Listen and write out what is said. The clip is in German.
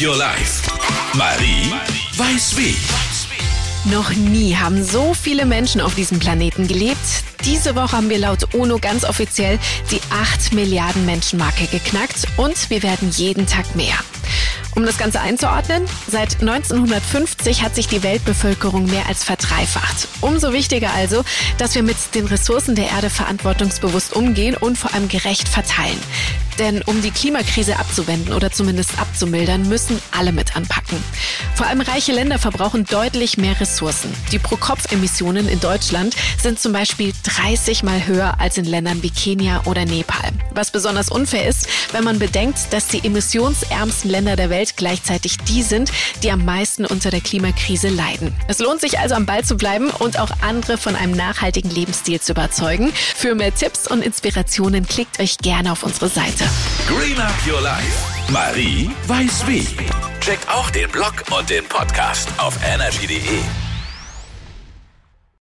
Your Life. Marie weiß wie. Noch nie haben so viele Menschen auf diesem Planeten gelebt. Diese Woche haben wir laut UNO ganz offiziell die 8 Milliarden Menschenmarke geknackt und wir werden jeden Tag mehr. Um das Ganze einzuordnen, seit 1950 hat sich die Weltbevölkerung mehr als verdreifacht. Umso wichtiger also, dass wir mit den Ressourcen der Erde verantwortungsbewusst umgehen und vor allem gerecht verteilen. Denn um die Klimakrise abzuwenden oder zumindest abzumildern, müssen alle mit anpacken. Vor allem reiche Länder verbrauchen deutlich mehr Ressourcen. Die Pro-Kopf-Emissionen in Deutschland sind zum Beispiel 30 mal höher als in Ländern wie Kenia oder Nepal. Was besonders unfair ist, wenn man bedenkt, dass die emissionsärmsten Länder der Welt gleichzeitig die sind, die am meisten unter der Klimakrise leiden. Es lohnt sich also am Ball zu bleiben und auch andere von einem nachhaltigen Lebensstil zu überzeugen. Für mehr Tipps und Inspirationen klickt euch gerne auf unsere Seite. Green Up Your Life. Marie weiß wie. Checkt auch den Blog und den Podcast auf energy.de.